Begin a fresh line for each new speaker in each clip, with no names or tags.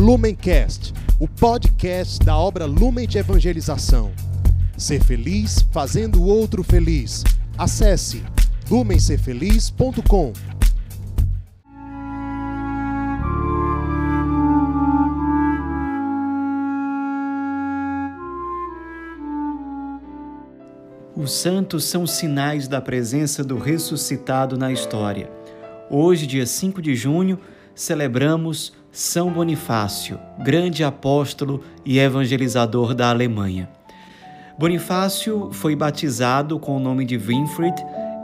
Lumencast, o podcast da obra Lumen de Evangelização. Ser feliz fazendo o outro feliz. Acesse lumencerfeliz.com.
Os santos são sinais da presença do ressuscitado na história. Hoje, dia 5 de junho, celebramos São Bonifácio, grande apóstolo e evangelizador da Alemanha. Bonifácio foi batizado com o nome de Winfried.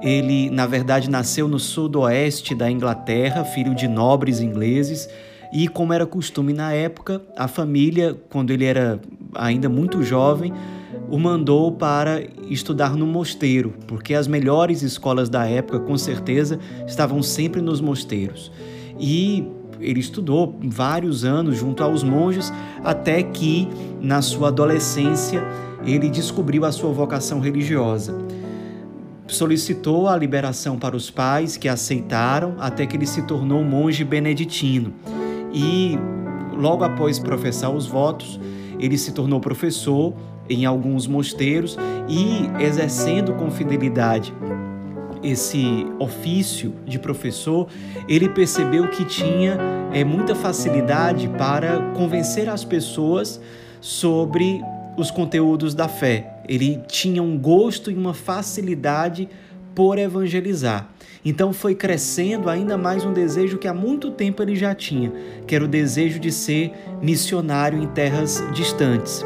Ele, na verdade, nasceu no sudoeste da Inglaterra, filho de nobres ingleses, e como era costume na época, a família, quando ele era ainda muito jovem, o mandou para estudar no mosteiro, porque as melhores escolas da época, com certeza, estavam sempre nos mosteiros. E ele estudou vários anos junto aos monges, até que, na sua adolescência, ele descobriu a sua vocação religiosa. Solicitou a liberação para os pais, que aceitaram, até que ele se tornou monge beneditino. E, logo após professar os votos, ele se tornou professor em alguns mosteiros e exercendo com fidelidade esse ofício de professor, ele percebeu que tinha é, muita facilidade para convencer as pessoas sobre os conteúdos da fé. Ele tinha um gosto e uma facilidade por evangelizar. Então foi crescendo ainda mais um desejo que há muito tempo ele já tinha, que era o desejo de ser missionário em terras distantes.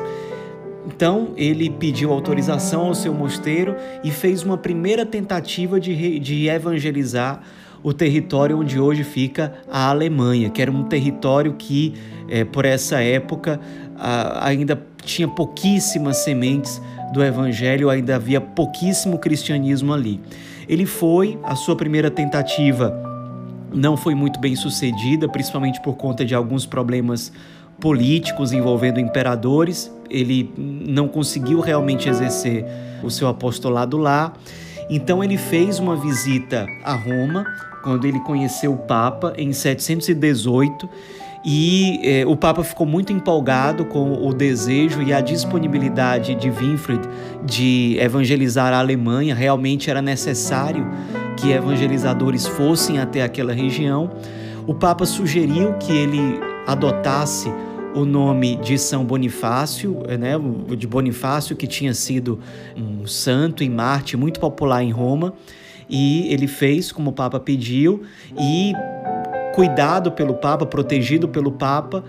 Então ele pediu autorização ao seu mosteiro e fez uma primeira tentativa de, de evangelizar o território onde hoje fica a Alemanha, que era um território que, é, por essa época, a, ainda tinha pouquíssimas sementes do evangelho, ainda havia pouquíssimo cristianismo ali. Ele foi, a sua primeira tentativa não foi muito bem sucedida, principalmente por conta de alguns problemas políticos envolvendo imperadores. Ele não conseguiu realmente exercer o seu apostolado lá. Então ele fez uma visita a Roma quando ele conheceu o Papa em 718 e eh, o Papa ficou muito empolgado com o desejo e a disponibilidade de Winfried de evangelizar a Alemanha. Realmente era necessário que evangelizadores fossem até aquela região. O Papa sugeriu que ele adotasse o nome de São Bonifácio, né, de Bonifácio, que tinha sido um santo em Marte muito popular em Roma, e ele fez como o Papa pediu, e cuidado pelo Papa, protegido pelo Papa,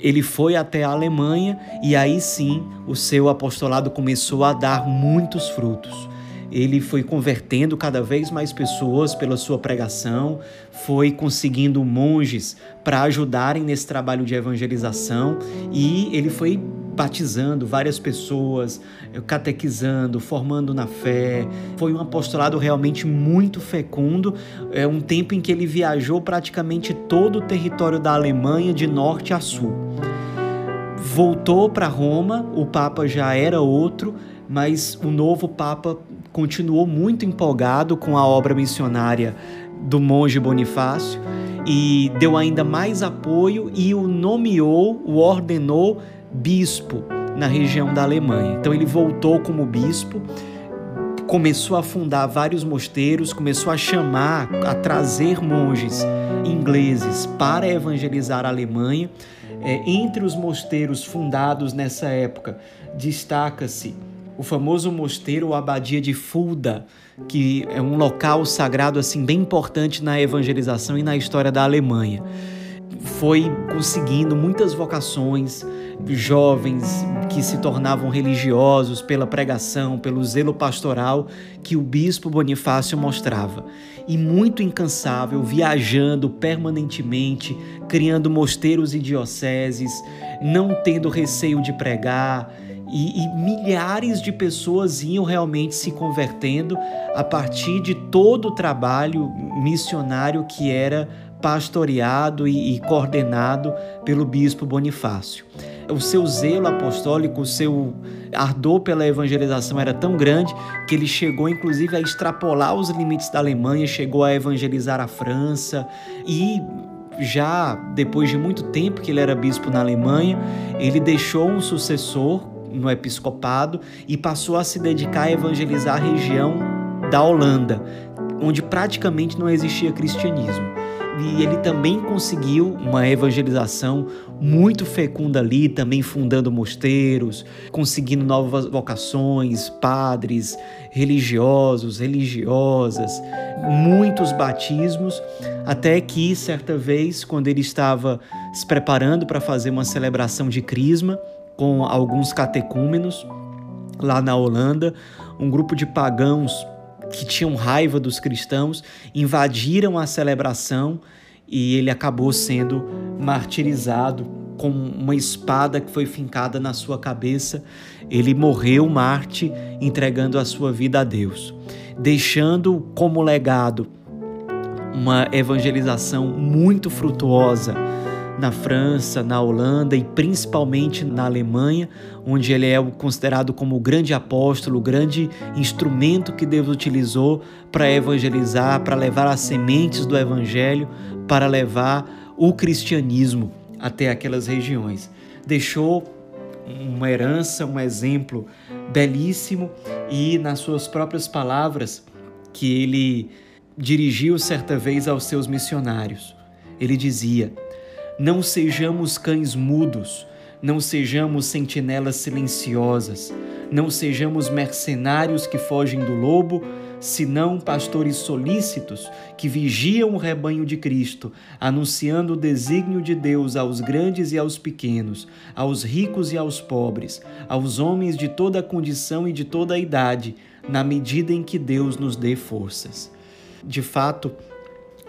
ele foi até a Alemanha e aí sim o seu apostolado começou a dar muitos frutos ele foi convertendo cada vez mais pessoas pela sua pregação, foi conseguindo monges para ajudarem nesse trabalho de evangelização e ele foi batizando várias pessoas, catequizando, formando na fé. Foi um apostolado realmente muito fecundo, é um tempo em que ele viajou praticamente todo o território da Alemanha de norte a sul. Voltou para Roma, o papa já era outro, mas o novo papa continuou muito empolgado com a obra missionária do monge Bonifácio e deu ainda mais apoio e o nomeou, o ordenou bispo na região da Alemanha. Então ele voltou como bispo, começou a fundar vários mosteiros, começou a chamar, a trazer monges ingleses para evangelizar a Alemanha. É, entre os mosteiros fundados nessa época, destaca-se o famoso mosteiro ou abadia de Fulda, que é um local sagrado assim bem importante na evangelização e na história da Alemanha. Foi conseguindo muitas vocações, jovens que se tornavam religiosos pela pregação, pelo zelo pastoral que o bispo Bonifácio mostrava. E muito incansável, viajando permanentemente, criando mosteiros e dioceses, não tendo receio de pregar, e, e, milhares de pessoas iam realmente se convertendo a partir de todo o trabalho missionário que era pastoreado e, e coordenado pelo bispo Bonifácio. O seu zelo apostólico, o seu ardor pela evangelização era tão grande que ele chegou inclusive a extrapolar os limites da Alemanha, chegou a evangelizar a França e já depois de muito tempo que ele era bispo na Alemanha, ele deixou um sucessor no episcopado e passou a se dedicar a evangelizar a região da Holanda, onde praticamente não existia cristianismo. E ele também conseguiu uma evangelização muito fecunda ali, também fundando mosteiros, conseguindo novas vocações, padres, religiosos, religiosas, muitos batismos, até que certa vez, quando ele estava se preparando para fazer uma celebração de crisma com alguns catecúmenos lá na Holanda, um grupo de pagãos que tinham raiva dos cristãos, invadiram a celebração e ele acabou sendo martirizado com uma espada que foi fincada na sua cabeça. Ele morreu Marte entregando a sua vida a Deus, deixando como legado uma evangelização muito frutuosa na França, na Holanda e principalmente na Alemanha, onde ele é considerado como o grande apóstolo, o grande instrumento que Deus utilizou para evangelizar, para levar as sementes do evangelho, para levar o cristianismo até aquelas regiões. Deixou uma herança, um exemplo belíssimo e nas suas próprias palavras que ele dirigiu certa vez aos seus missionários. Ele dizia: não sejamos cães mudos, não sejamos sentinelas silenciosas, não sejamos mercenários que fogem do lobo, senão pastores solícitos que vigiam o rebanho de Cristo, anunciando o desígnio de Deus aos grandes e aos pequenos, aos ricos e aos pobres, aos homens de toda condição e de toda idade, na medida em que Deus nos dê forças. De fato,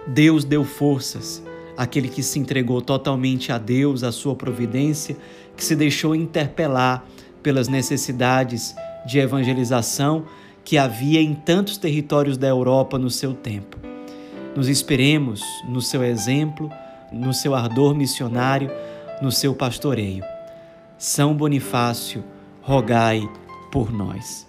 Deus deu forças aquele que se entregou totalmente a Deus, à sua providência, que se deixou interpelar pelas necessidades de evangelização que havia em tantos territórios da Europa no seu tempo. Nos esperemos no seu exemplo, no seu ardor missionário, no seu pastoreio. São Bonifácio, rogai por nós.